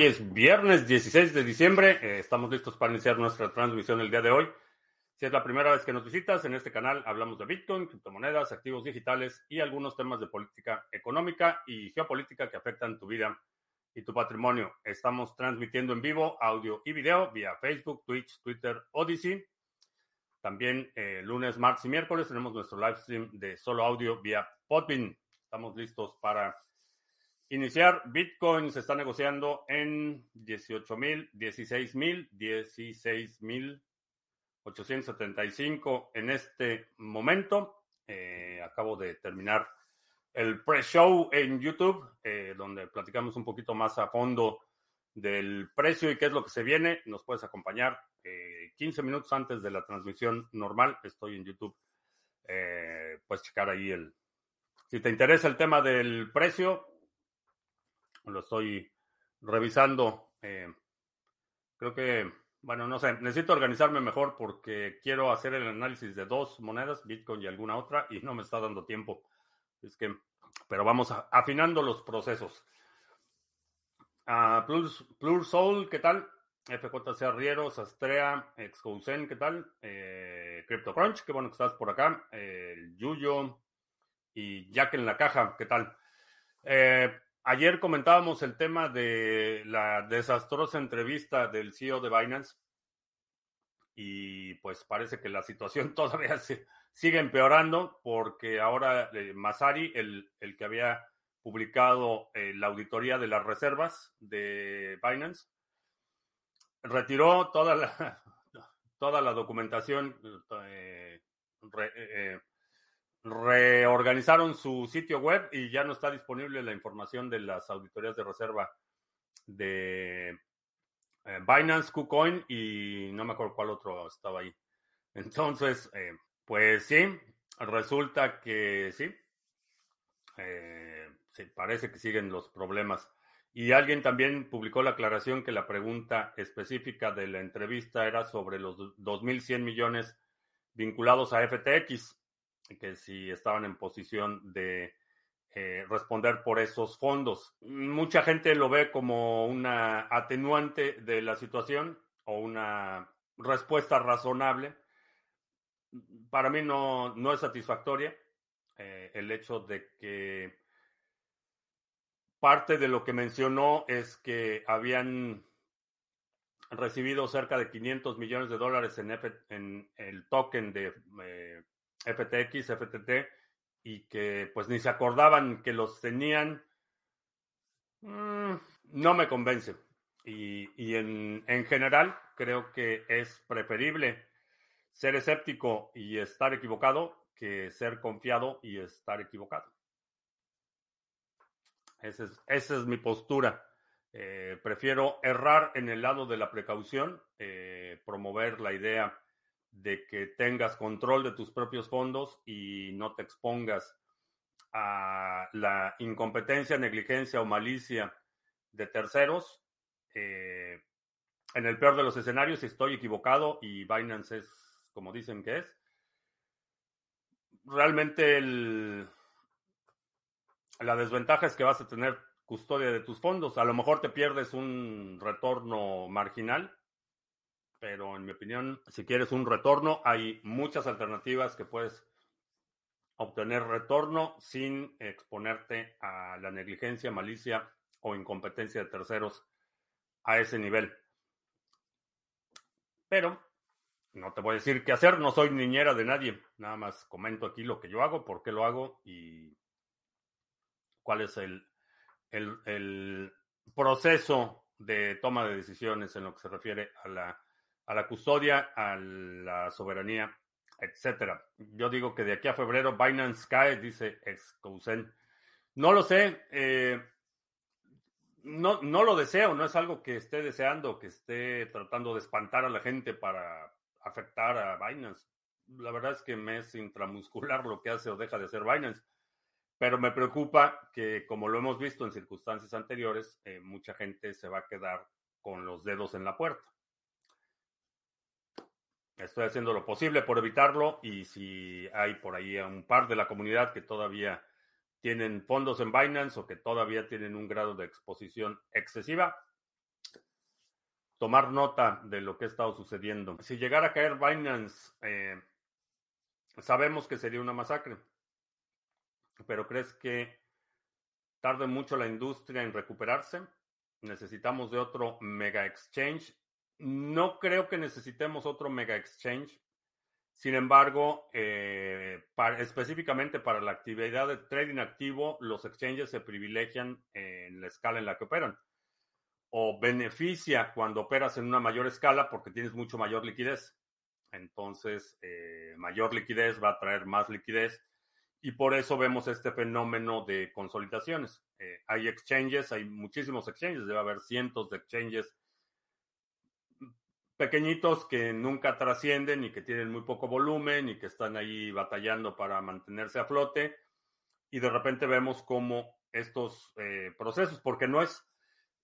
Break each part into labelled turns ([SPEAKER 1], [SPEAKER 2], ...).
[SPEAKER 1] Hoy es viernes 16 de diciembre. Eh, estamos listos para iniciar nuestra transmisión el día de hoy. Si es la primera vez que nos visitas, en este canal hablamos de Bitcoin, criptomonedas, activos digitales y algunos temas de política económica y geopolítica que afectan tu vida y tu patrimonio. Estamos transmitiendo en vivo audio y video vía Facebook, Twitch, Twitter, Odyssey. También eh, lunes, martes y miércoles tenemos nuestro live stream de solo audio vía Podbean. Estamos listos para iniciar. Bitcoin se está negociando en 18 mil, 16 mil, 16 mil 875 en este momento. Eh, acabo de terminar el pre-show en YouTube, eh, donde platicamos un poquito más a fondo del precio y qué es lo que se viene. Nos puedes acompañar 15 eh, minutos antes de la transmisión normal. Estoy en YouTube. puedes checar ahí el... Si te interesa el tema del precio, lo estoy revisando. creo que bueno, no sé, necesito organizarme mejor porque quiero hacer el análisis de dos monedas, Bitcoin y alguna otra, y no me está dando tiempo. Es que, pero vamos afinando los procesos. Uh, Plus, Plur Soul, ¿qué tal? FJC Arrieros, Astrea, Excousen, ¿qué tal? Eh, CryptoCrunch, qué bueno que estás por acá. Yuyo y Jack en la caja, ¿qué tal? Eh, Ayer comentábamos el tema de la desastrosa entrevista del CEO de Binance y pues parece que la situación todavía se, sigue empeorando porque ahora eh, Masari, el, el, que había publicado eh, la auditoría de las reservas de Binance, retiró toda la, toda la documentación, eh, reorganizaron su sitio web y ya no está disponible la información de las auditorías de reserva de eh, Binance, KuCoin y no me acuerdo cuál otro estaba ahí. Entonces, eh, pues sí, resulta que sí, eh, sí, parece que siguen los problemas. Y alguien también publicó la aclaración que la pregunta específica de la entrevista era sobre los 2.100 millones vinculados a FTX que si estaban en posición de eh, responder por esos fondos. Mucha gente lo ve como una atenuante de la situación o una respuesta razonable. Para mí no, no es satisfactoria eh, el hecho de que parte de lo que mencionó es que habían recibido cerca de 500 millones de dólares en, en el token de eh, FTX, FTT, y que pues ni se acordaban que los tenían, mm, no me convence. Y, en, en, general creo que es preferible ser escéptico y estar equivocado que ser confiado y estar equivocado. Esa es, esa es mi postura. Eh, prefiero errar en el lado de la precaución, eh, promover la idea de que tengas control de tus propios fondos y no te expongas a la incompetencia, negligencia o malicia de terceros. Eh, en el peor de los escenarios, si estoy equivocado y Binance es como dicen que es, realmente la desventaja es que vas a tener custodia de tus fondos. A lo mejor te pierdes un retorno marginal, pero en mi opinión, si quieres un retorno, hay muchas alternativas que puedes obtener retorno sin exponerte a la negligencia, malicia o incompetencia de terceros a ese nivel. Pero no te voy a decir qué hacer, no soy niñera de nadie, nada más comento aquí lo que yo hago, por qué lo hago y cuál es el, el, el proceso de toma de decisiones en lo que se refiere a la a la custodia, a la soberanía, etcétera. Yo digo que de aquí a febrero Binance cae, dice Excousen. No lo sé, eh, no, no lo deseo, no es algo que esté deseando, que esté tratando de espantar a la gente para afectar a Binance. La verdad es que me es intramuscular lo que hace o deja de hacer Binance. Pero me preocupa que, como lo hemos visto en circunstancias anteriores, eh, mucha gente se va a quedar con los dedos en la puerta. Estoy haciendo lo posible por evitarlo y si hay por ahí un par de la comunidad que todavía tienen fondos en Binance o que todavía tienen un grado de exposición excesiva, tomar nota de lo que ha estado sucediendo. Si llegara a caer Binance, eh, sabemos que sería una masacre, pero ¿crees que tarde mucho la industria en recuperarse? ¿Necesitamos de otro mega exchange? No creo que necesitemos otro mega exchange. Sin embargo, eh, específicamente para la actividad de trading activo, los exchanges se privilegian en la escala en la que operan. O beneficia cuando operas en una mayor escala porque tienes mucho mayor liquidez. Entonces, eh, mayor liquidez va a traer más liquidez y por eso vemos este fenómeno de consolidaciones. Eh, hay exchanges, hay muchísimos exchanges, debe haber cientos de exchanges pequeñitos que nunca trascienden y que tienen muy poco volumen y que están ahí batallando para mantenerse a flote. Y de repente vemos cómo estos eh, procesos, porque no es,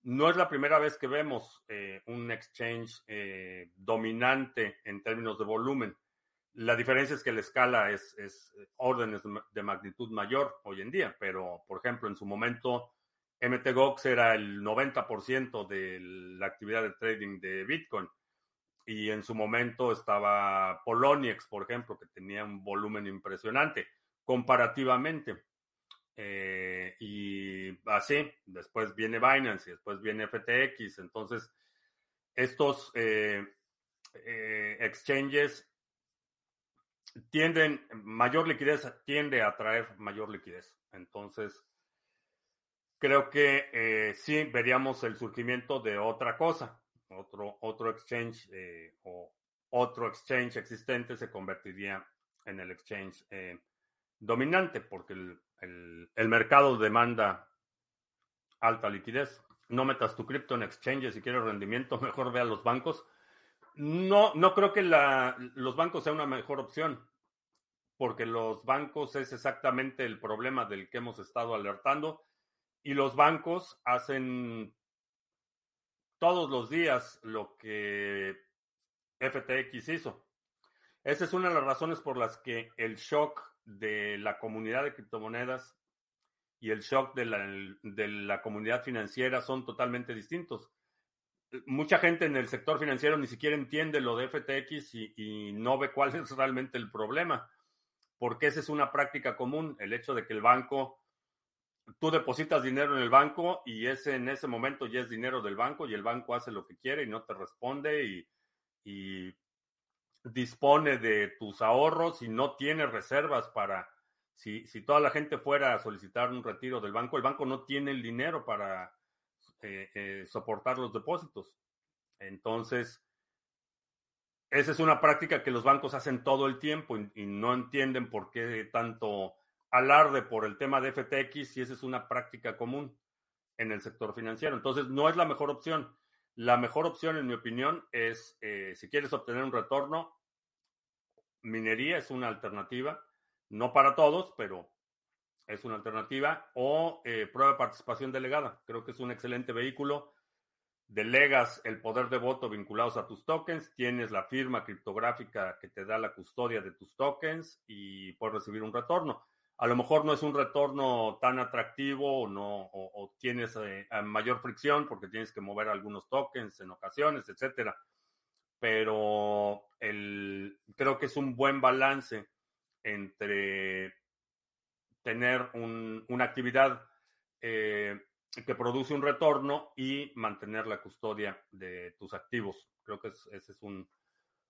[SPEAKER 1] no es la primera vez que vemos eh, un exchange eh, dominante en términos de volumen. La diferencia es que la escala es, es órdenes de magnitud mayor hoy en día, pero por ejemplo, en su momento, MTGOX era el 90% de la actividad de trading de Bitcoin y en su momento estaba Poloniex, por ejemplo, que tenía un volumen impresionante comparativamente. Eh, y así, después viene Binance y después viene FTX. Entonces, estos eh, eh, exchanges tienden, mayor liquidez tiende a traer mayor liquidez. Entonces, creo que sí veríamos el surgimiento de otra cosa otro, otro exchange eh, o otro exchange existente se convertiría en el exchange eh, dominante porque el, el, mercado demanda alta liquidez. No metas tu cripto en exchange si quieres rendimiento, mejor ve a los bancos. No, no creo que la, los bancos sea una mejor opción, porque los bancos es exactamente el problema del que hemos estado alertando y los bancos hacen todos los días lo que FTX hizo. Esa es una de las razones por las que el shock de la comunidad de criptomonedas y el shock de la, comunidad financiera son totalmente distintos. Mucha gente en el sector financiero ni siquiera entiende lo de FTX y, y no ve cuál es realmente el problema, porque esa es una práctica común, el hecho de que el banco tú depositas dinero en el banco y ese en ese momento ya es dinero del banco y el banco hace lo que quiere y no te responde y, dispone de tus ahorros y no tiene reservas para, si, si, toda la gente fuera a solicitar un retiro del banco, el banco no tiene el dinero para eh, eh, soportar los depósitos. Entonces, esa es una práctica que los bancos hacen todo el tiempo y no entienden por qué tanto alarde por el tema de FTX y esa es una práctica común en el sector financiero. Entonces, no es la mejor opción. La mejor opción, en mi opinión, es eh, si quieres obtener un retorno, minería es una alternativa, no para todos, pero es una alternativa, o eh, prueba de participación delegada. Creo que es un excelente vehículo. Delegas el poder de voto vinculados a tus tokens, tienes la firma criptográfica que te da la custodia de tus tokens y puedes recibir un retorno a lo mejor no es un retorno tan atractivo o, no, o, tienes eh, mayor fricción porque tienes que mover algunos tokens en ocasiones, etcétera. Pero el, creo que es un buen balance entre tener una actividad eh, que produce un retorno y mantener la custodia de tus activos. Creo que ese es un,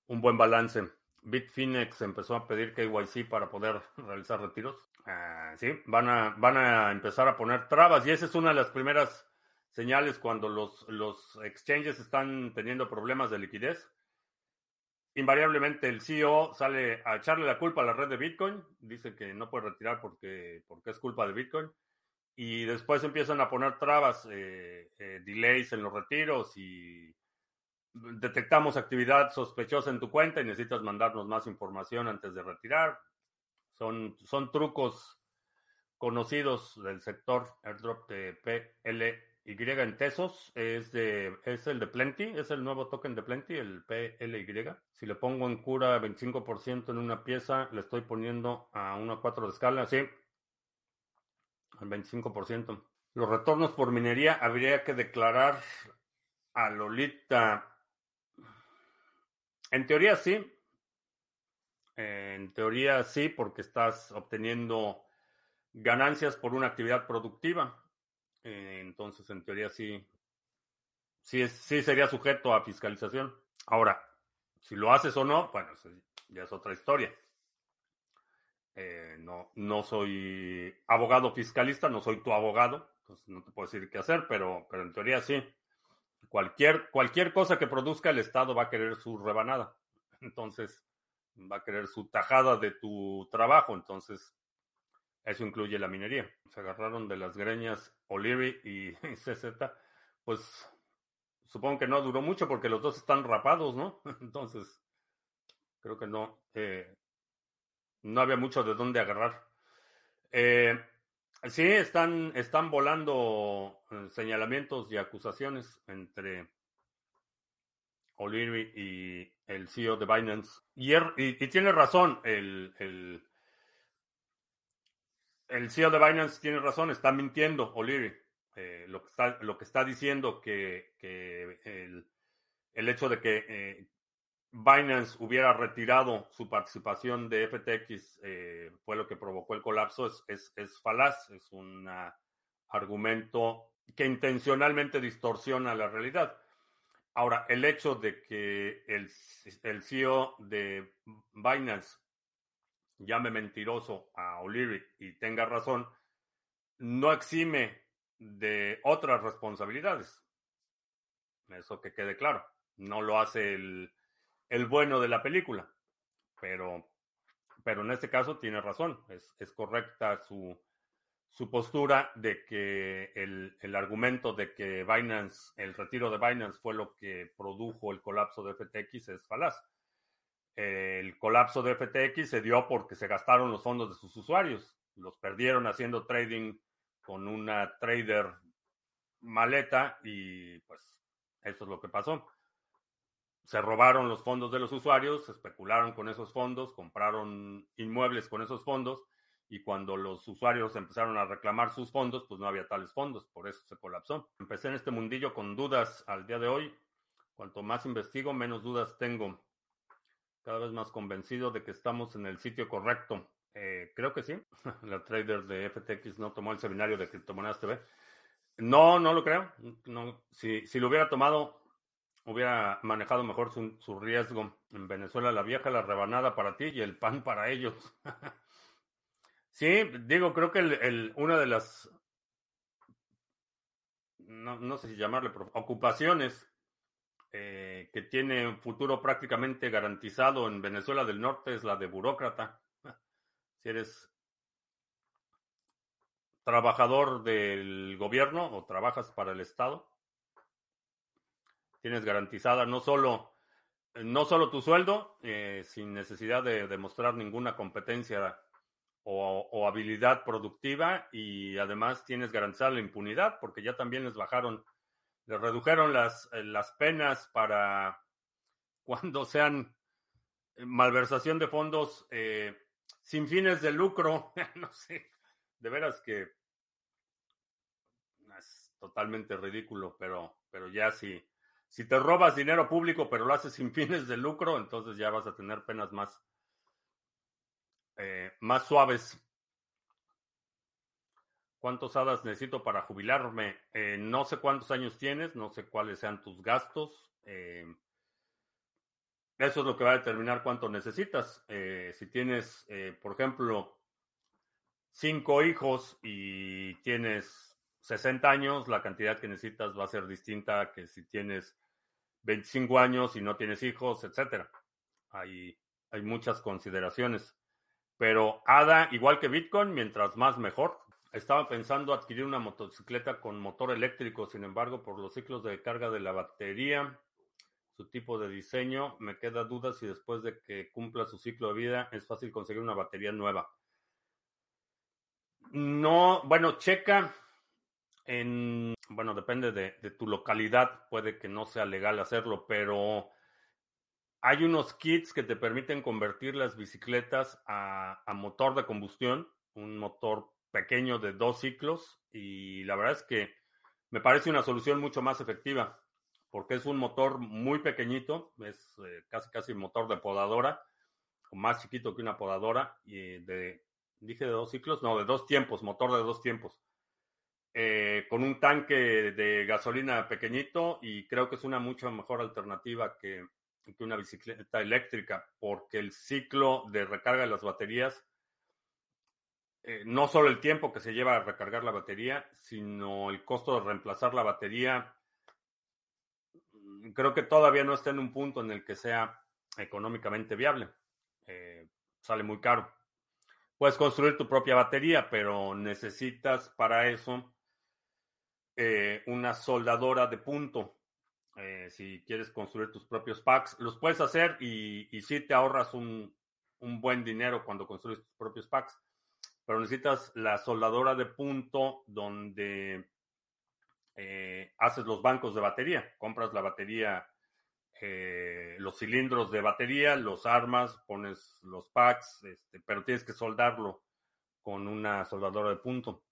[SPEAKER 1] un buen balance. Bitfinex empezó a pedir KYC para poder realizar retiros. Ah, sí, van a, van a empezar a poner trabas y esa es una de las primeras señales cuando los, los exchanges están teniendo problemas de liquidez. Invariablemente el CEO sale a echarle la culpa a la red de Bitcoin, dice que no puede retirar porque, porque es culpa de Bitcoin y después empiezan a poner trabas, eh, eh, delays en los retiros y detectamos actividad sospechosa en tu cuenta y necesitas mandarnos más información antes de retirar. Son, son trucos conocidos del sector airdrop de PLY en Tesos. Es, de, es el de Plenty, es el nuevo token de Plenty, el PLY. Si le pongo en cura 25% en una pieza, le estoy poniendo a 1 a 4 de escala, sí, al 25%. Los retornos por minería habría que declarar a Lolita En teoría sí. En teoría sí, porque estás obteniendo ganancias por una actividad productiva. Eh, entonces, en teoría sí, sí, sí sería sujeto a fiscalización. Ahora, si lo haces o no, bueno, ya es otra historia. Eh, no, no soy abogado fiscalista, no soy tu abogado, entonces no te puedo decir qué hacer, pero, pero en teoría sí. Cualquier, cualquier cosa que produzca el Estado va a querer su rebanada. Entonces, va a querer su tajada de tu trabajo. Entonces, eso incluye la minería. Se agarraron de las greñas O'Leary y CZ. Pues supongo que no duró mucho porque los dos están rapados, ¿no? Entonces, creo que no. Eh, no había mucho de dónde agarrar. Eh, sí, están, están volando eh, señalamientos y acusaciones entre O'Leary y el CEO de Binance. Y, er, tiene razón, el, el, el, CEO de Binance tiene razón, está mintiendo O'Leary. Eh, lo, que está, lo que está diciendo que, que el, el, hecho de que eh, Binance hubiera retirado su participación de FTX eh, fue lo que provocó el colapso es, es, es falaz, es un argumento que intencionalmente distorsiona la realidad. Ahora, el hecho de que el, el CEO de Binance llame mentiroso a O'Leary y tenga razón, no exime de otras responsabilidades. Eso que quede claro. No lo hace el, el bueno de la película. Pero, pero en este caso tiene razón. Es, es correcta su, su postura de que el, el, argumento de que Binance, el retiro de Binance fue lo que produjo el colapso de FTX es falaz. El colapso de FTX se dio porque se gastaron los fondos de sus usuarios, los perdieron haciendo trading con una trader maleta y pues eso es lo que pasó. Se robaron los fondos de los usuarios, especularon con esos fondos, compraron inmuebles con esos fondos y cuando los usuarios empezaron a reclamar sus fondos, pues no había tales fondos, por eso se colapsó. Empecé en este mundillo con dudas al día de hoy. Cuanto más investigo, menos dudas tengo. Cada vez más convencido de que estamos en el sitio correcto. Eh, creo que sí. La trader de FTX no tomó el seminario de Criptomonedas TV. No, no lo creo. No, si, si lo hubiera tomado, hubiera manejado mejor su, su riesgo. En Venezuela, la vieja, la rebanada para ti y el pan para ellos. Sí, digo, creo que el, una de las, no, no sé si llamarle, ocupaciones eh, que tiene un futuro prácticamente garantizado en Venezuela del Norte es la de burócrata. Si eres trabajador del gobierno o trabajas para el Estado, tienes garantizada no solo, no solo tu sueldo, eh, sin necesidad de demostrar ninguna competencia o, habilidad productiva y además tienes garantizada la impunidad porque ya también les bajaron, les redujeron las, eh, las penas para cuando sean eh, malversación de fondos eh, sin fines de lucro. no sé, de veras que es totalmente ridículo, pero, pero ya si, si te robas dinero público pero lo haces sin fines de lucro, entonces ya vas a tener penas más eh, más suaves. ¿Cuántos hadas necesito para jubilarme? Eh, no sé cuántos años tienes, no sé cuáles sean tus gastos. Eh, eso es lo que va a determinar cuánto necesitas. si tienes, por ejemplo, cinco hijos y tienes 60 años, la cantidad que necesitas va a ser distinta que si tienes 25 años y no tienes hijos, etcétera. Hay, hay muchas consideraciones. Pero ADA, igual que Bitcoin, mientras más mejor. Estaba pensando adquirir una motocicleta con motor eléctrico, sin embargo, por los ciclos de carga de la batería, su tipo de diseño, me queda duda si después de que cumpla su ciclo de vida es fácil conseguir una batería nueva. No, bueno, checa en, bueno, depende de, de tu localidad, puede que no sea legal hacerlo, pero hay unos kits que te permiten convertir las bicicletas a, motor de combustión, un motor pequeño de dos ciclos y la verdad es que me parece una solución mucho más efectiva porque es un motor muy pequeñito, es eh, casi casi motor de podadora, más chiquito que una podadora, y de, dije de dos ciclos, no, de dos tiempos, motor de dos tiempos. Eh, con un tanque de gasolina pequeñito y creo que es una mucho mejor alternativa que, que una bicicleta eléctrica porque el ciclo de recarga de las baterías eh, no solo el tiempo que se lleva a recargar la batería, sino el costo de reemplazar la batería. Mm, creo que todavía no está en un punto en el que sea económicamente viable. Eh, sale muy caro. Puedes construir tu propia batería, pero necesitas para eso eh, una soldadora de punto. Si quieres construir tus propios packs, los puedes hacer y, y sí te ahorras un, un buen dinero cuando construyes tus propios packs pero necesitas la soldadora de punto donde eh, haces los bancos de batería. Compras la batería, eh, los cilindros de batería, los armas, pones los packs, este, pero tienes que soldarlo con una soldadora de punto.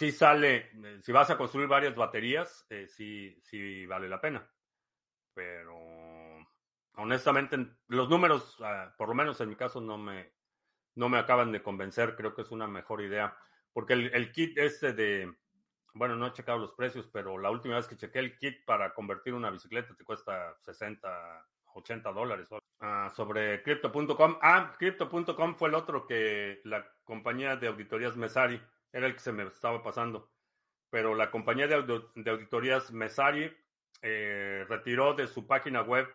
[SPEAKER 1] Sí sale, eh, si vas a construir varias baterías, sí, sí vale la pena. Pero honestamente, los números, ah, por lo menos en mi caso, no me, no me acaban de convencer, creo que es una mejor idea, porque el, kit este de, bueno, no he checado los precios, pero la última vez que chequé el kit para convertir una bicicleta te cuesta 60, 80 dólares. Ah, sobre crypto.com, ah, crypto.com fue el otro que la compañía de auditorías Mesari, era el que se me estaba pasando, pero la compañía de, auditorías Mesari eh, retiró de su página web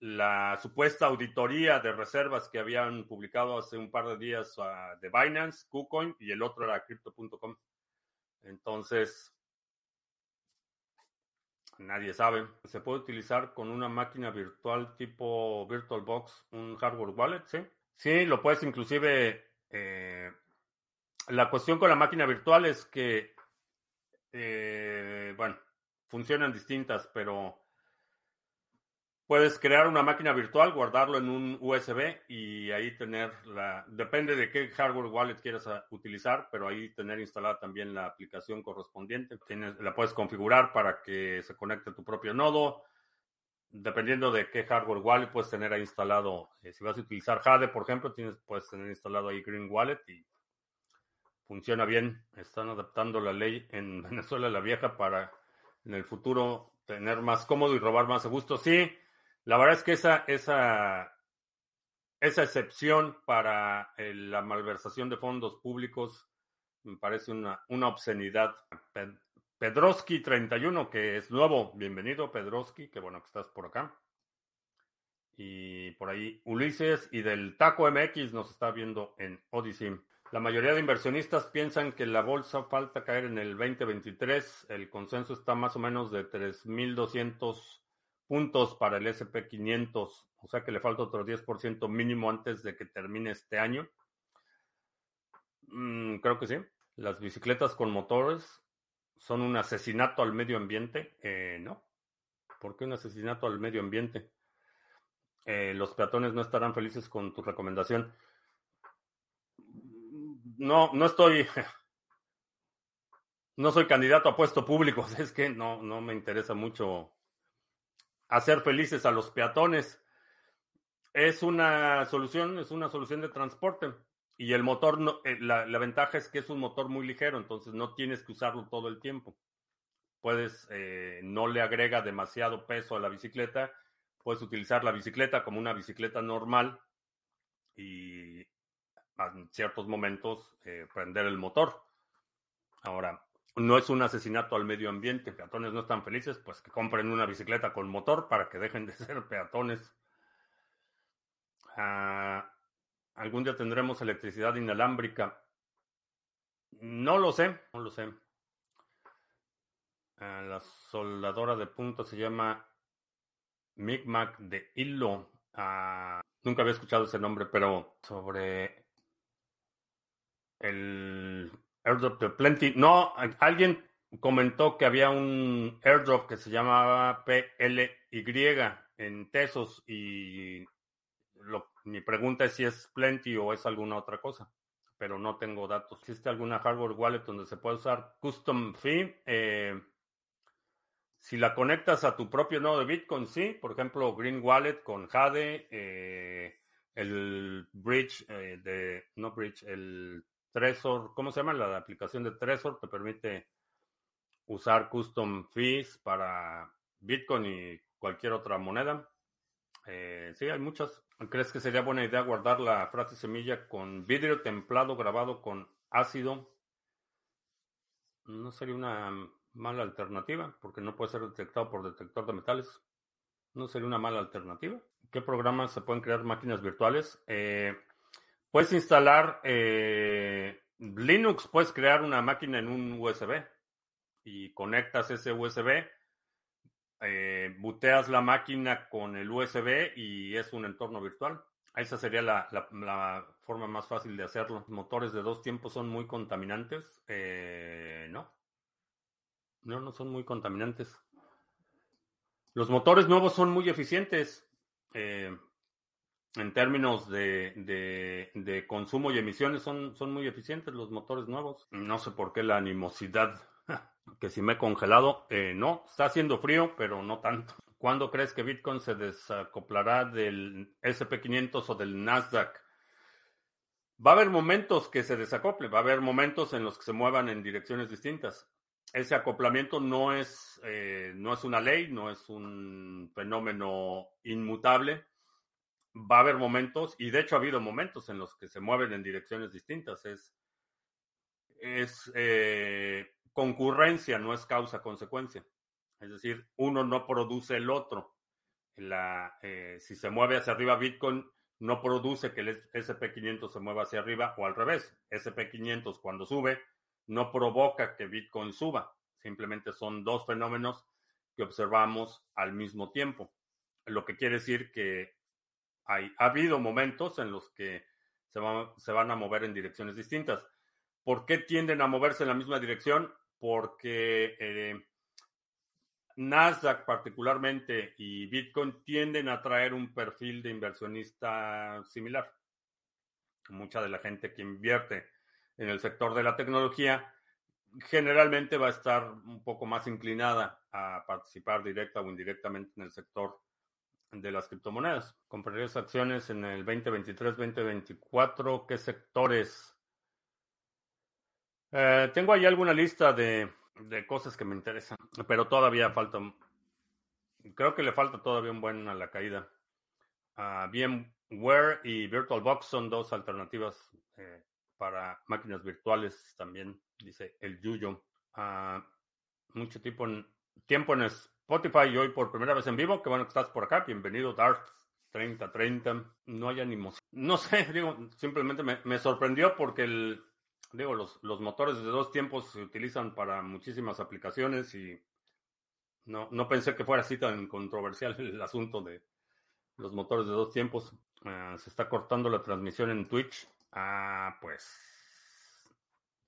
[SPEAKER 1] la supuesta auditoría de reservas que habían publicado hace un par de días uh, de Binance, KuCoin y el otro era Crypto.com. Entonces, nadie sabe. Se puede utilizar con una máquina virtual tipo VirtualBox, un hardware wallet, ¿sí? Sí, lo puedes inclusive... Eh, la cuestión con la máquina virtual es que, eh, bueno, funcionan distintas, pero Puedes crear una máquina virtual, guardarlo en un USB y ahí tener la, depende de qué hardware wallet quieras utilizar, pero ahí tener instalada también la aplicación correspondiente. Tienes, la puedes configurar para que se conecte a tu propio nodo. Dependiendo de qué hardware wallet puedes tener ahí instalado. Eh, si vas a utilizar Jade, por ejemplo, tienes, puedes tener instalado ahí Green Wallet y funciona bien. Están adaptando la ley en Venezuela la vieja para en el futuro tener más cómodo y robar más a gusto. Sí, la verdad es que esa, esa, esa excepción para eh, la malversación de fondos públicos me parece una, una obscenidad. Pedroski31, que es nuevo, bienvenido Pedroski, qué bueno que estás por acá. Y por ahí Ulises y del Taco MX nos está viendo en Odyssey. La mayoría de inversionistas piensan que la bolsa falta caer en el 2023. El consenso está más o menos de 3.200 puntos para el SP500, o sea que le falta otro 10% mínimo antes de que termine este año. Mm, creo que sí. Las bicicletas con motores son un asesinato al medio ambiente. Eh, no. ¿Por qué un asesinato al medio ambiente? Eh, los peatones no estarán felices con tu recomendación. No, no estoy. No soy candidato a puesto público. Es que no, no me interesa mucho hacer felices a los peatones. Es una solución, es una solución de transporte. Y el motor, eh, la, ventaja es que es un motor muy ligero, entonces no tienes que usarlo todo el tiempo. Puedes, eh, no le agrega demasiado peso a la bicicleta. Puedes utilizar la bicicleta como una bicicleta normal y en ciertos momentos eh, prender el motor. Ahora, no es un asesinato al medio ambiente. Peatones no están felices, pues que compren una bicicleta con motor para que dejen de ser peatones. Ah, ¿Algún día tendremos electricidad inalámbrica? No lo sé, no lo sé. Ah, la soldadora de punto se llama Micmac de Hilo. Ah, nunca había escuchado ese nombre, pero sobre el Airdrop de Plenty. No, alguien comentó que había un airdrop que se llamaba PLY en Tesos y mi pregunta es si es Plenty o es alguna otra cosa, pero no tengo datos. ¿Existe alguna hardware wallet donde se puede usar custom fee? Eh, Si la conectas a tu propio nodo de Bitcoin, sí. Por ejemplo, Green Wallet con Jade, eh, el Bridge eh, de, no Bridge, el Trezor, ¿cómo se llama? La aplicación de Trezor te permite usar custom fees para Bitcoin y cualquier otra moneda. Eh, sí, hay muchas. ¿Crees que sería buena idea guardar la frase semilla con vidrio templado grabado con ácido? No sería una mala alternativa, porque no puede ser detectado por detector de metales. No sería una mala alternativa. ¿Qué programas se pueden crear máquinas virtuales? Eh, puedes instalar eh, Linux, puedes crear una máquina en un USB y conectas ese USB eh, buteas la máquina con el USB y es un entorno virtual. Esa sería la, forma más fácil de hacerlo. motores de dos tiempos son muy contaminantes. Eh, no. No, no son muy contaminantes. Los motores nuevos son muy eficientes. Eh, en términos de, de, consumo y emisiones son, son muy eficientes los motores nuevos. No sé por qué la animosidad que si me he congelado, eh, no, está haciendo frío, pero no tanto. ¿Cuándo crees que Bitcoin se desacoplará del SP500 o del Nasdaq? Va a haber momentos que se desacople, va a haber momentos en los que se muevan en direcciones distintas. Ese acoplamiento no es, eh, no es una ley, no es un fenómeno inmutable. Va a haber momentos, y de hecho ha habido momentos en los que se mueven en direcciones distintas. Es, es eh, concurrencia no es causa-consecuencia. Es decir, uno no produce el otro. La, eh, si se mueve hacia arriba Bitcoin, no produce que el SP500 se mueva hacia arriba o al revés. SP500 cuando sube no provoca que Bitcoin suba. Simplemente son dos fenómenos que observamos al mismo tiempo. Lo que quiere decir que hay, ha habido momentos en los que se, se van a mover en direcciones distintas. ¿Por qué tienden a moverse en la misma dirección? porque eh, Nasdaq particularmente y Bitcoin tienden a traer un perfil de inversionista similar. Mucha de la gente que invierte en el sector de la tecnología generalmente va a estar un poco más inclinada a participar directa o indirectamente en el sector de las criptomonedas. ¿Comprarías acciones en el 2023-2024? ¿Qué sectores eh, tengo ahí alguna lista de, cosas que me interesan, pero todavía falta. Creo que le falta todavía un buen a la caída. Uh, VMware y VirtualBox son dos alternativas eh, para máquinas virtuales también, dice el Yuyo. Uh, mucho tiempo en, tiempo en Spotify hoy por primera vez en vivo. Qué bueno que estás por acá. Bienvenido, Darth 3030. No hay animación. No sé, digo, simplemente me sorprendió porque el, digo, los, los motores de dos tiempos se utilizan para muchísimas aplicaciones y no, no pensé que fuera así tan controversial el asunto de los motores de dos tiempos. Ah, se está cortando la transmisión en Twitch. Ah, pues.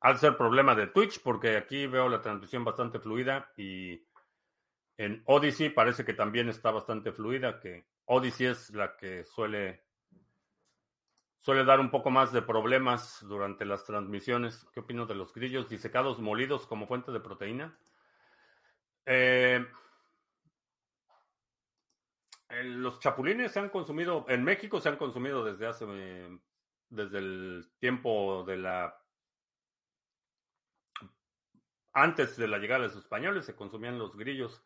[SPEAKER 1] Al ser problema de Twitch, porque aquí veo la transmisión bastante fluida y en Odyssey parece que también está bastante fluida, que Odyssey es la que suele suele dar un poco más de problemas durante las transmisiones. ¿Qué opino de los grillos disecados molidos como fuente de proteína? Eh, los chapulines se han consumido, en México se han consumido desde hace, desde el tiempo de la... Antes de la llegada de los españoles se consumían los grillos.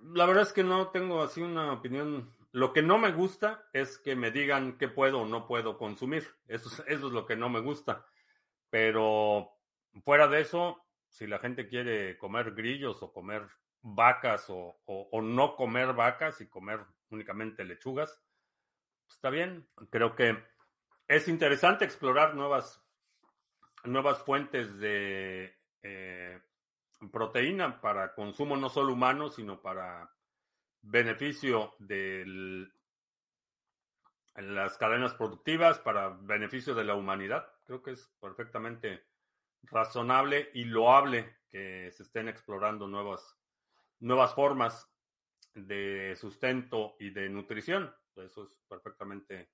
[SPEAKER 1] La verdad es que no tengo así una opinión lo que no me gusta es que me digan qué puedo o no puedo consumir. Eso, es lo que no me gusta. Pero fuera de eso, si la gente quiere comer grillos o comer vacas o, no comer vacas y comer únicamente lechugas, pues está bien. Creo que es interesante explorar nuevas, nuevas fuentes de eh, proteína para consumo no solo humano, sino para beneficio de las cadenas productivas, para beneficio de la humanidad. Creo que es perfectamente razonable y loable que se estén explorando nuevas, nuevas formas de sustento y de nutrición. Eso es perfectamente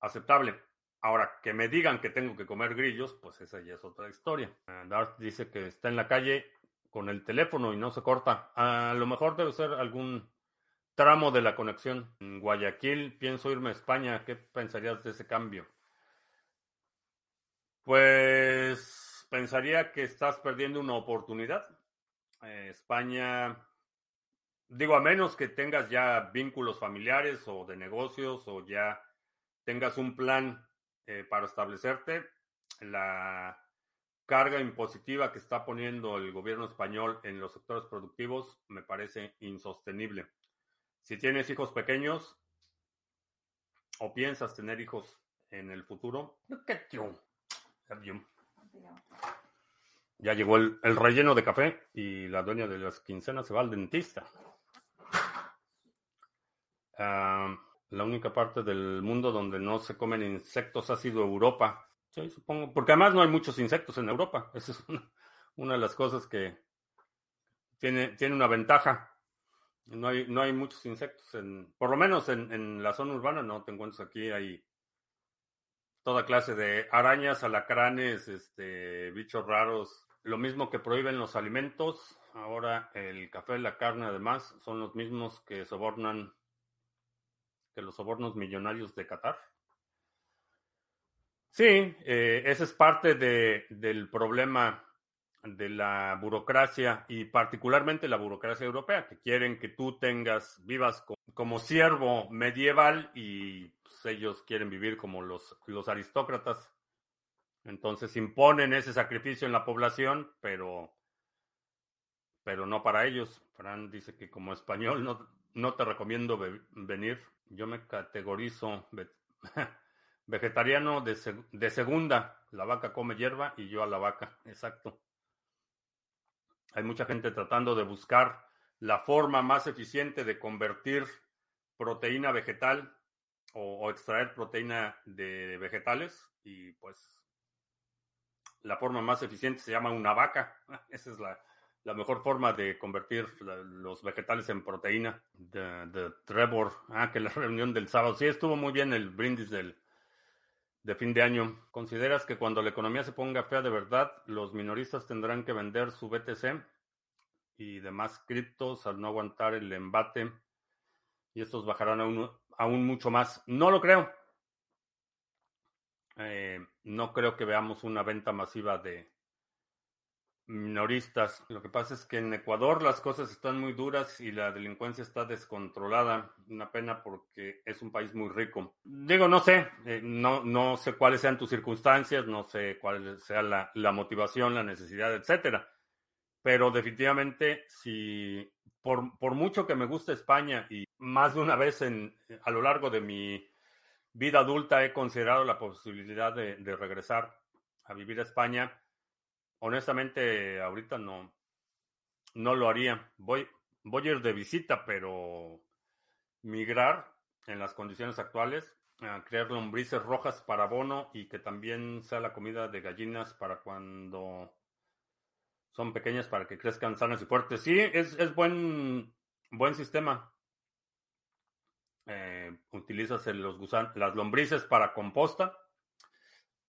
[SPEAKER 1] aceptable. Ahora, que me digan que tengo que comer grillos, pues esa ya es otra historia. Dart dice que está en la calle con el teléfono y no se corta. A lo mejor debe ser algún tramo de la conexión. En Guayaquil pienso irme a España. ¿Qué pensarías de ese cambio? Pues pensaría que estás perdiendo una oportunidad. Eh, España, digo, a menos que tengas ya vínculos familiares o de negocios o ya tengas un plan eh, para establecerte, la carga impositiva que está poniendo el gobierno español en los sectores productivos me parece insostenible. Si tienes hijos pequeños o piensas tener hijos en el futuro, ya llegó el, relleno de café y la dueña de las quincenas se va al dentista. Ah, la única parte del mundo donde no se comen insectos ha sido Europa. Sí, supongo. Porque además no hay muchos insectos en Europa. Esa es una, de las cosas que tiene, tiene una ventaja. No hay, no hay muchos insectos. En, por lo menos en, en la zona urbana no te encuentras aquí. Hay toda clase de arañas, alacranes, este, bichos raros. Lo mismo que prohíben los alimentos. Ahora el café la carne además son los mismos que sobornan que los sobornos millonarios de Qatar. Sí, eh, ese es parte de, del problema de la burocracia y particularmente la burocracia europea, que quieren que tú tengas, vivas como, siervo medieval y pues, ellos quieren vivir como los, los aristócratas. Entonces imponen ese sacrificio en la población, pero, pero no para ellos. Fran dice que como español no, no te recomiendo venir. Yo me categorizo vegetariano de, segunda. La vaca come hierba y yo a la vaca. Exacto. Hay mucha gente tratando de buscar la forma más eficiente de convertir proteína vegetal o, extraer proteína de vegetales y pues la forma más eficiente se llama una vaca. Esa es la, la mejor forma de convertir los vegetales en proteína. De, Trevor, ah, que la reunión del sábado. Sí, estuvo muy bien el brindis del, de fin de año. ¿Consideras que cuando la economía se ponga fea de verdad, los minoristas tendrán que vender su BTC y demás criptos al no aguantar el embate y estos bajarán aún, aún mucho más? No lo creo. Eh, no creo que veamos una venta masiva de, minoristas. Lo que pasa es que en Ecuador las cosas están muy duras y la delincuencia está descontrolada. Una pena porque es un país muy rico. Digo, no sé, eh, no, no sé cuáles sean tus circunstancias, no sé cuál sea la, la motivación, la necesidad, etcétera. Pero definitivamente, si por, por, mucho que me guste España y más de una vez en, a lo largo de mi vida adulta he considerado la posibilidad de, de regresar a vivir a España, honestamente, ahorita no, no lo haría. Voy, voy a ir de visita, pero migrar en las condiciones actuales, a crear lombrices rojas para abono y que también sea la comida de gallinas para cuando son pequeñas para que crezcan sanas y fuertes. Sí, es, es buen, buen sistema. Eh, utilizas los gusanos, las lombrices para composta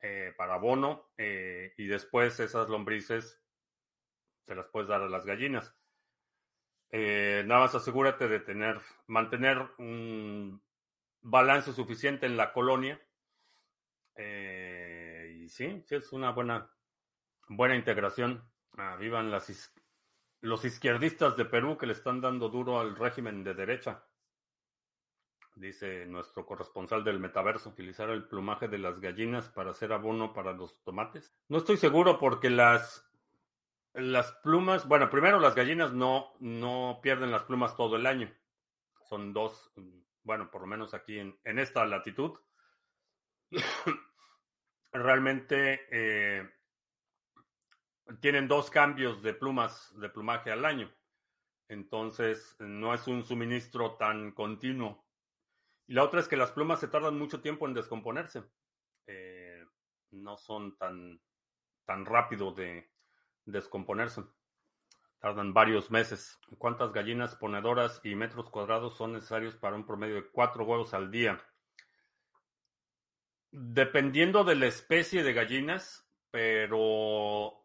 [SPEAKER 1] eh, para abono eh, y después esas lombrices se las puedes dar a las gallinas. Eh, nada más asegúrate de tener, mantener un balance suficiente en la colonia. y sí, sí es una buena, buena integración. Ah, vivan las, los izquierdistas de Perú que le están dando duro al régimen de derecha dice nuestro corresponsal del metaverso, utilizar el plumaje de las gallinas para hacer abono para los tomates. No estoy seguro porque las, las plumas, bueno, primero las gallinas no, no pierden las plumas todo el año. Son dos, bueno, por lo menos aquí en, en esta latitud. Realmente eh, tienen dos cambios de plumas, de plumaje al año. Entonces, no es un suministro tan continuo y la otra es que las plumas se tardan mucho tiempo en descomponerse. Eh, no son tan, tan rápido de descomponerse. Tardan varios meses. ¿Cuántas gallinas ponedoras y metros cuadrados son necesarios para un promedio de cuatro huevos al día? Dependiendo de la especie de gallinas, pero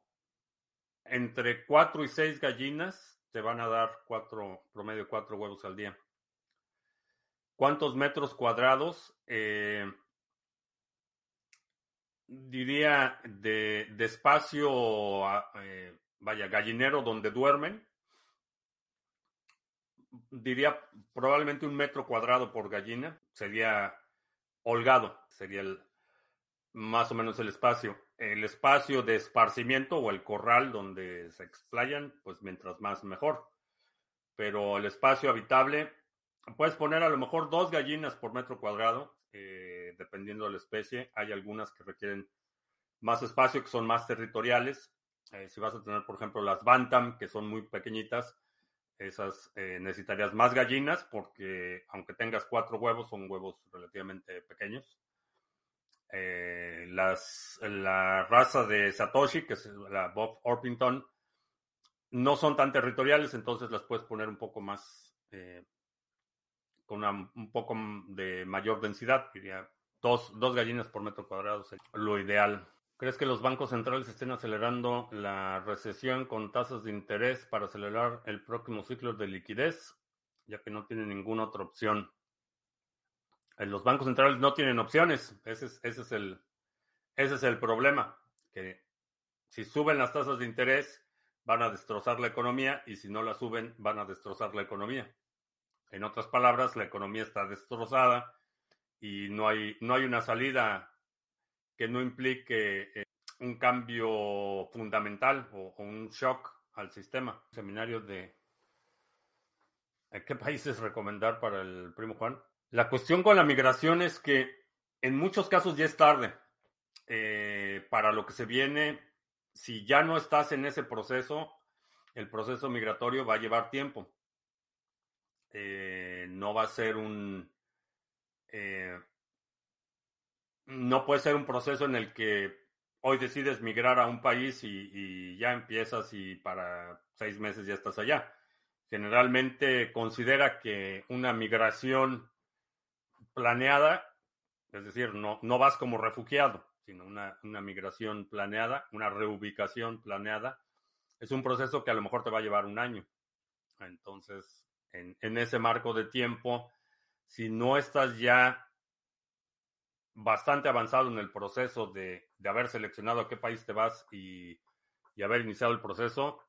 [SPEAKER 1] entre 4 y 6 gallinas te van a dar cuatro, promedio 4 huevos al día. ¿Cuántos metros cuadrados? Eh, diría de, espacio, eh, vaya, gallinero donde duermen. Diría probablemente un metro cuadrado por gallina. Sería holgado, sería el, más o menos el espacio. El espacio de esparcimiento o el corral donde se explayan, pues mientras más mejor. Pero el espacio habitable, puedes poner a lo mejor dos gallinas por metro cuadrado, eh, dependiendo de la especie. Hay algunas que requieren más espacio, que son más territoriales. Eh, si vas a tener, por ejemplo, las Bantam, que son muy pequeñitas, esas eh, necesitarías más gallinas porque aunque tengas cuatro huevos, son huevos relativamente pequeños. Las, la raza de Satoshi, que es la Bob Orpington, no son tan territoriales, entonces las puedes poner un poco más, eh, con un poco de mayor densidad, diría dos, gallinas por metro cuadrado, lo ideal. ¿Crees que los bancos centrales estén acelerando la recesión con tasas de interés para acelerar el próximo ciclo de liquidez, ya que no tienen ninguna otra opción? Los bancos centrales no tienen opciones. Ese es, ese es, el, ese es el problema. Que si suben las tasas de interés, van a destrozar la economía y si no la suben, van a destrozar la economía. En otras palabras, la economía está destrozada y no hay, no hay una salida que no implique eh, un cambio fundamental o, un shock al sistema. Seminario de ¿qué países recomendar para el primo Juan? La cuestión con la migración es que en muchos casos ya es tarde. Eh, para lo que se viene, si ya no estás en ese proceso, el proceso migratorio va a llevar tiempo. Eh, no va a ser un... Eh, no puede ser un proceso en el que hoy decides migrar a un país y, y ya empiezas y para seis meses ya estás allá. Generalmente considera que una migración planeada, es decir, no, no vas como refugiado, sino una, migración planeada, una reubicación planeada, es un proceso que a lo mejor te va a llevar un año. Entonces, en, ese marco de tiempo, si no estás ya bastante avanzado en el proceso de, haber seleccionado a qué país te vas y, y, haber iniciado el proceso,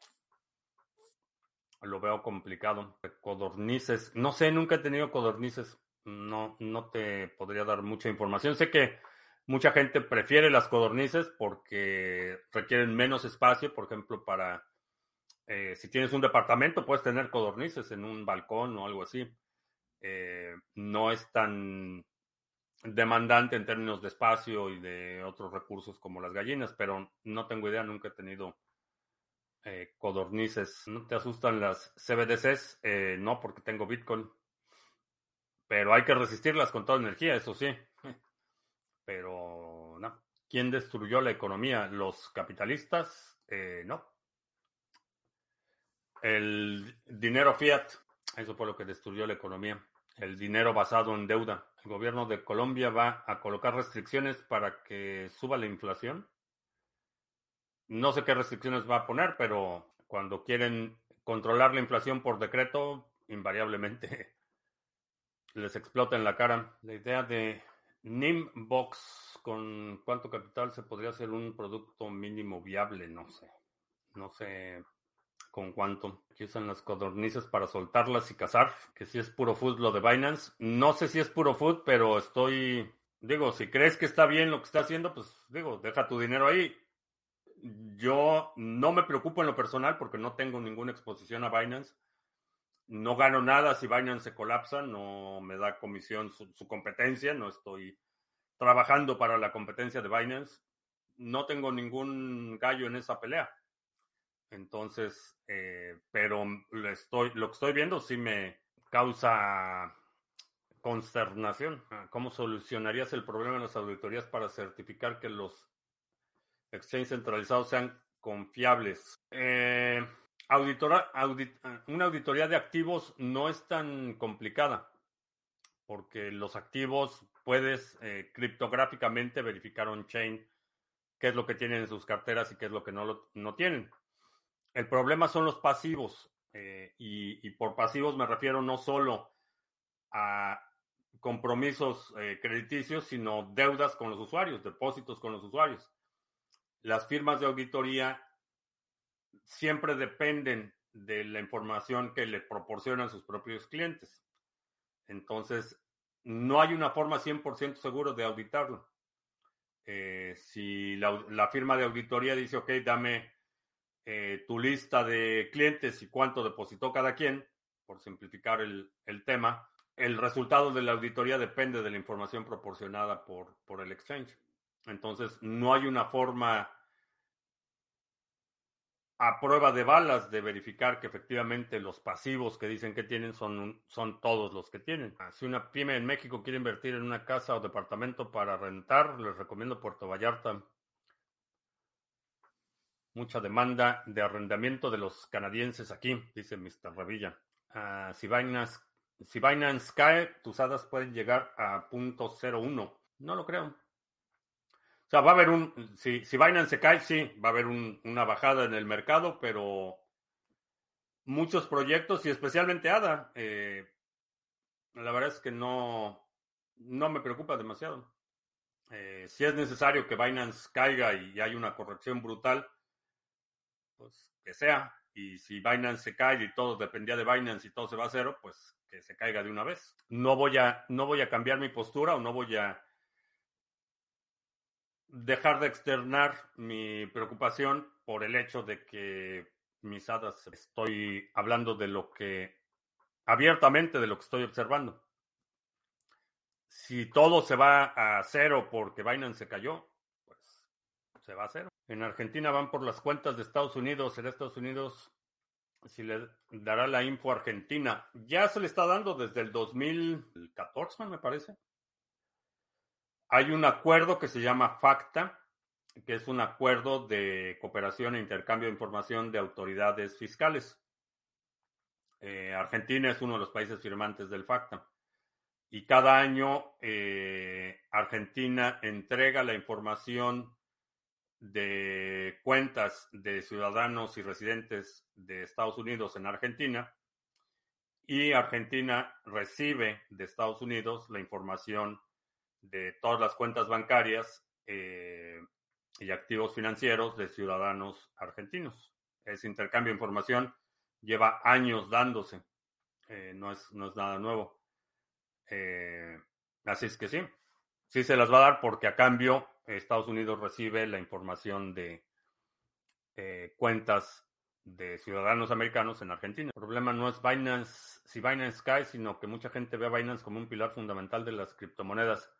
[SPEAKER 1] lo veo complicado. Codornices, no sé, nunca he tenido codornices no, no te podría dar mucha información. Sé que mucha gente prefiere las codornices porque requieren menos espacio, por ejemplo, para eh, si tienes un departamento, puedes tener codornices en un balcón o algo así. Eh, no es tan demandante en términos de espacio y de otros recursos como las gallinas, pero no tengo idea, nunca he tenido eh, codornices. ¿No te asustan las CBDCs? no, porque tengo Bitcoin. Pero hay que resistirlas con toda energía, eso sí. Pero no. ¿Quién destruyó la economía? ¿Los capitalistas? Eh, no. El dinero fiat, eso fue lo que destruyó la economía. El dinero basado en deuda. El gobierno de Colombia va a colocar restricciones para que suba la inflación. No sé qué restricciones va a poner, pero cuando quieren controlar la inflación por decreto, invariablemente les explota en la cara. La idea de Nimbox, con cuánto capital se podría hacer un producto mínimo viable, no sé. No sé con cuánto. Aquí usan las codornices para soltarlas y cazar. Que si es puro food lo de Binance. No sé si es puro food, pero estoy. Digo, si crees que está bien lo que está haciendo, pues digo, deja tu dinero ahí. Yo no me preocupo en lo personal porque no tengo ninguna exposición a Binance no gano nada si Binance se colapsa, no me da comisión su, competencia, no estoy trabajando para la competencia de Binance, no tengo ningún gallo en esa pelea. Entonces, eh, pero estoy, lo que estoy viendo sí me causa consternación. Ah, ¿Cómo solucionarías el problema en las auditorías para certificar que los exchanges centralizados sean confiables? Eh, Auditora, una auditoría de activos no es tan complicada, porque los activos puedes eh, criptográficamente verificar on-chain qué es lo que tienen en sus carteras y qué es lo que no, no tienen. El problema son los pasivos. Eh, y, por pasivos me refiero no solo a compromisos eh, crediticios, sino deudas con los usuarios, depósitos con los usuarios. Las firmas de auditoría siempre dependen de la información que le proporcionan sus propios clientes. Entonces, no hay una forma 100% seguro de auditarlo. Eh, si la, la, firma de auditoría dice, ok, dame eh, tu lista de clientes y cuánto depositó cada quien, por simplificar el, el, tema, el resultado de la auditoría depende de la información proporcionada por, por el exchange. Entonces, no hay una forma a prueba de balas de verificar que efectivamente los pasivos que dicen que tienen son, son todos los que tienen. Si una pyme en México quiere invertir en una casa o departamento para rentar, les recomiendo Puerto Vallarta. Mucha demanda de arrendamiento de los canadienses aquí, dice Mr. Revilla. Uh, si, Binance, si Binance cae, tus hadas pueden llegar a .01. No lo creo. O sea, va a haber un, si, si Binance cae, sí, va a haber un, una bajada en el mercado, pero muchos proyectos y especialmente ADA, eh, la verdad es que no, no me preocupa demasiado. Eh, si es necesario que Binance caiga y hay una corrección brutal, pues que sea. Y si Binance se cae y todo dependía de Binance y todo se va a cero, pues que se caiga de una vez. No voy a, no voy a cambiar mi postura o no voy a dejar de externar mi preocupación por el hecho de que mis hadas estoy hablando de lo que abiertamente de lo que estoy observando. Si todo se va a cero porque Binance se cayó, va a cero. En Argentina van por las cuentas de Estados Unidos. En Estados Unidos, si le dará la info a Argentina, ya se le está dando desde el 2014, me parece. Hay un acuerdo que se llama FACTA, que es un acuerdo de cooperación e intercambio de información de autoridades fiscales. Eh, Argentina es uno de los países firmantes del FACTA. Y cada año eh, Argentina entrega la información de cuentas de ciudadanos y residentes de Estados Unidos en Argentina. Y Argentina recibe de Estados Unidos la información de todas las cuentas bancarias eh, y activos financieros de ciudadanos argentinos. Ese intercambio de información lleva años dándose, eh, no, es, no es nada nuevo. Eh, así es que sí, sí se las va a dar porque a cambio Estados Unidos recibe la información de cuentas de ciudadanos americanos en Argentina. El problema no es Binance, si Binance cae, sino que mucha gente ve a Binance como un pilar fundamental de las criptomonedas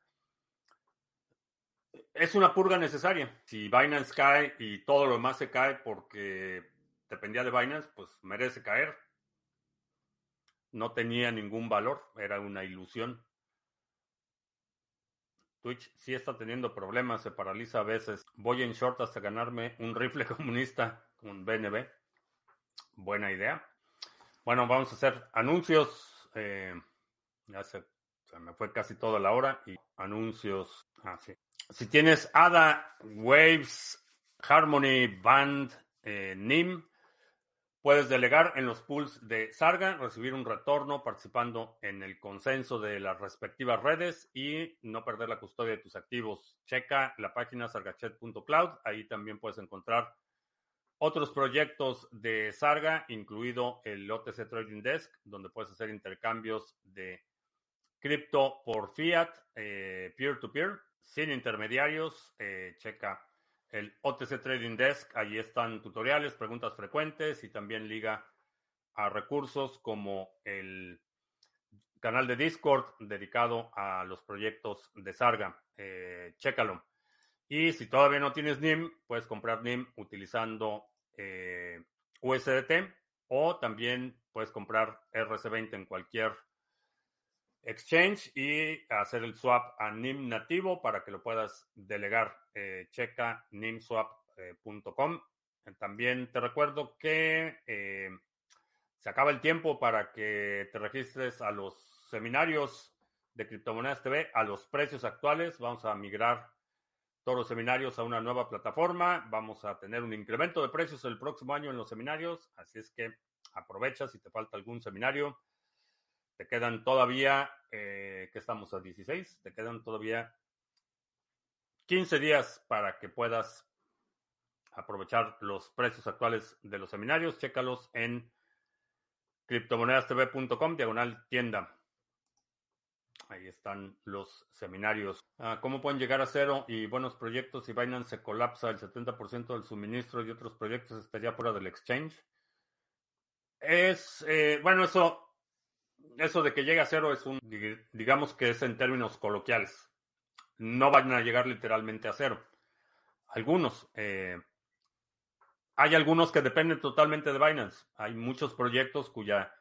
[SPEAKER 1] es una purga necesaria. Si Binance cae y todo lo demás se cae porque dependía de Binance, pues merece caer. No tenía ningún valor, era una ilusión. Twitch sí está teniendo problemas, se paraliza a veces. Voy en short hasta ganarme un rifle comunista con BNB. Buena idea. Bueno, vamos a hacer anuncios. Eh, ya se, me fue casi toda la hora y anuncios. Ah, sí. Si tienes ADA, Waves, Harmony, Band, eh, NIM, puedes delegar en los pools de Sarga, recibir un retorno participando en el consenso de las respectivas redes y no perder la custodia de tus activos. Checa la página sargachet.cloud, ahí también puedes encontrar otros proyectos de Sarga, incluido el OTC Trading Desk, donde puedes hacer intercambios de cripto por fiat, eh, peer-to-peer. -peer, sin intermediarios. Eh, checa el OTC Trading Desk. Allí están tutoriales, preguntas frecuentes y también liga a recursos como el canal de Discord dedicado a los proyectos de Sarga. Eh, chécalo. Y si todavía no tienes NIM, puedes comprar NIM utilizando eh, USDT o también puedes comprar RC20 en cualquier Exchange y hacer el swap a NIM nativo para que lo puedas delegar. Eh, checa nimswap.com. Eh, también te recuerdo que eh, se acaba el tiempo para que te registres a los seminarios de Criptomonedas TV a los precios actuales. Vamos a migrar todos los seminarios a una nueva plataforma. Vamos a tener un incremento de precios el próximo año en los seminarios, así es que aprovecha si te falta algún seminario. Te quedan todavía, eh, que estamos a 16, te quedan todavía 15 días para que puedas aprovechar los precios actuales de los seminarios. Chécalos en criptomonedastv.com, diagonal tienda. Ahí están los seminarios. Ah, ¿Cómo pueden llegar a cero y buenos proyectos si Binance se colapsa el 70% del suministro y otros proyectos estaría fuera del exchange? Es, eh, bueno, eso, eso de que llegue a cero es un, digamos que es en términos coloquiales. No van a llegar literalmente a cero. Algunos. Eh, hay algunos que dependen totalmente de Binance. Hay muchos proyectos cuya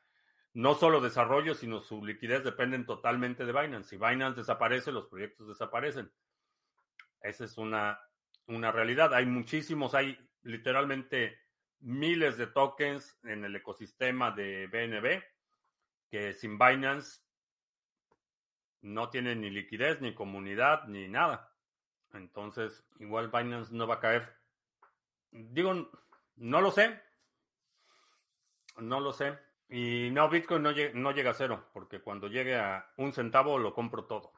[SPEAKER 1] no solo desarrollo, sino su liquidez dependen totalmente de Binance. Si Binance desaparece, los proyectos desaparecen. Esa es una, una realidad. Hay muchísimos, hay literalmente miles de tokens en el ecosistema de BNB que sin Binance no tienen ni liquidez, ni comunidad, ni nada. Entonces, igual Binance no va a caer. Digo, no lo sé. No lo sé. Y no, Bitcoin no, llega, a cero, porque cuando llegue a un centavo lo compro todo.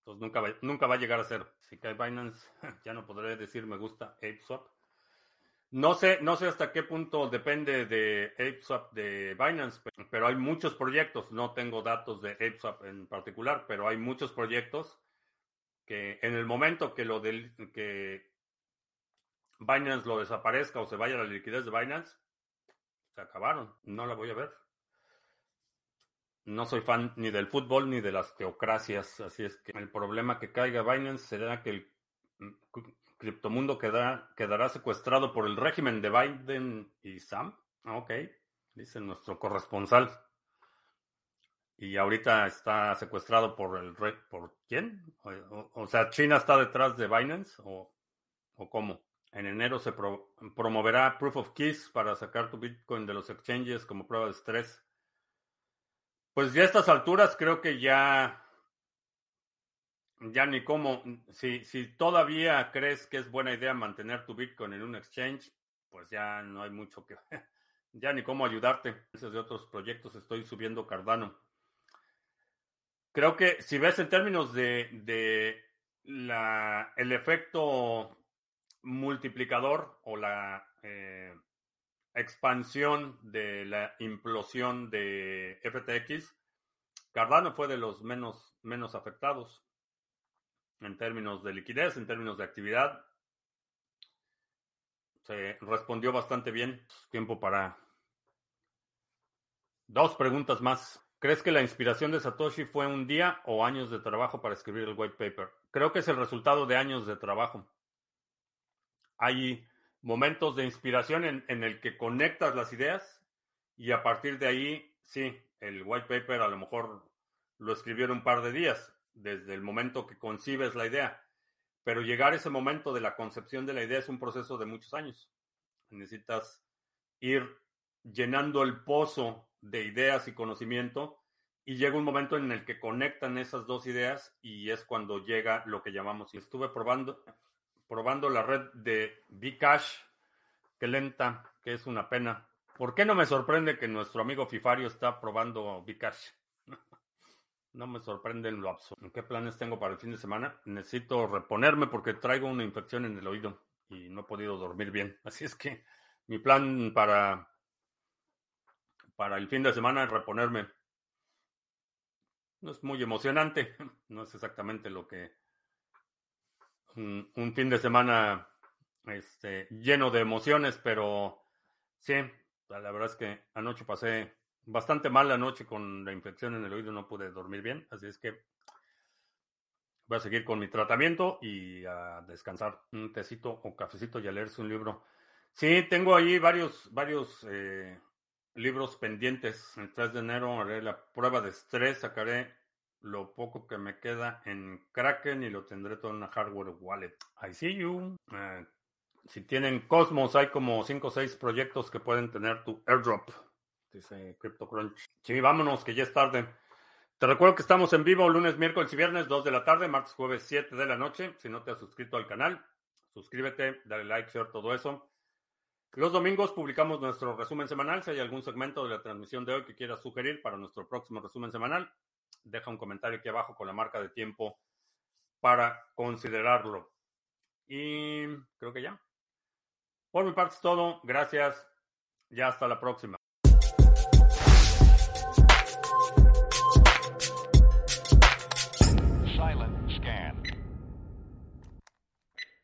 [SPEAKER 1] Entonces nunca va, nunca va a llegar a cero. Si cae Binance, ya no podré decir me gusta ApeSwap. No sé, no sé hasta qué punto depende de ApeSwap de Binance, pero hay muchos proyectos. No tengo datos de ApeSwap en particular, pero hay muchos proyectos que en el momento que lo del, que Binance lo desaparezca o se vaya la liquidez de Binance, se acabaron. No la voy a ver. No soy fan ni del fútbol ni de las teocracias, así es que el problema que caiga Binance será que el criptomundo quedará, quedará secuestrado por el régimen de Biden y Sam. Ok, dice nuestro corresponsal. Y ahorita está secuestrado por el ¿por quién? O, sea, China está detrás de Binance o, o cómo? En enero se promoverá Proof of Keys para sacar tu Bitcoin de los exchanges como prueba de estrés. Pues ya a estas alturas creo que ya, ya ni cómo, si, si todavía crees que es buena idea mantener tu Bitcoin en un exchange, pues ya no hay mucho que, ya ni cómo ayudarte. De otros proyectos estoy subiendo Cardano. Creo que si ves en términos de, de la, el efecto multiplicador o la eh, expansión de la implosión de FTX, Cardano fue de los menos, menos afectados en términos de liquidez, en términos de actividad. Se respondió bastante bien. Tiempo para dos preguntas más. ¿Crees que la inspiración de Satoshi fue un día o años de trabajo para escribir el white paper? Creo que es el resultado de años de trabajo hay momentos de inspiración en, en, el que conectas las ideas y a partir de ahí, sí, el white paper a lo mejor lo escribieron un par de días, desde el momento que concibes la idea, pero llegar a ese momento de la concepción de la idea es un proceso de muchos años. Necesitas ir llenando el pozo de ideas y conocimiento y llega un momento en el que conectan esas dos ideas y es cuando llega lo que llamamos, estuve probando, probando la red de Bcash. Qué lenta, que es una pena. ¿Por qué no me sorprende que nuestro amigo Fifario está probando Bcash? No me sorprende en lo absoluto. ¿Qué planes tengo para el fin de semana? Necesito reponerme porque traigo una infección en el oído y no he podido dormir bien. Así es que mi plan para, para el fin de semana es reponerme. No es muy emocionante, no es exactamente lo que un, fin de semana este, lleno de emociones, pero sí, la verdad es que anoche pasé bastante mal la noche con la infección en el oído, no pude dormir bien, así es que voy a seguir con mi tratamiento y a descansar un tecito o cafecito y a leerse un libro. Sí, tengo ahí varios, varios eh, libros pendientes. El 3 de enero haré la prueba de estrés, sacaré lo poco que me queda en Kraken y lo tendré todo en una hardware wallet. I see you. Eh, si tienen Cosmos, hay como 5 o 6 proyectos que pueden tener tu airdrop. Dice CryptoCrunch. Sí, vámonos, que ya es tarde. Te recuerdo que estamos en vivo lunes, miércoles y viernes, 2 de la tarde, martes, jueves, 7 de la noche. Si no te has suscrito al canal, suscríbete, dale like, share, todo eso. Los domingos publicamos nuestro resumen semanal. Si hay algún segmento de la transmisión de hoy que quieras sugerir para nuestro próximo resumen semanal, deja un comentario aquí abajo con la marca de tiempo para considerarlo. Y creo que ya. Por mi parte es todo. Gracias. Ya hasta la próxima.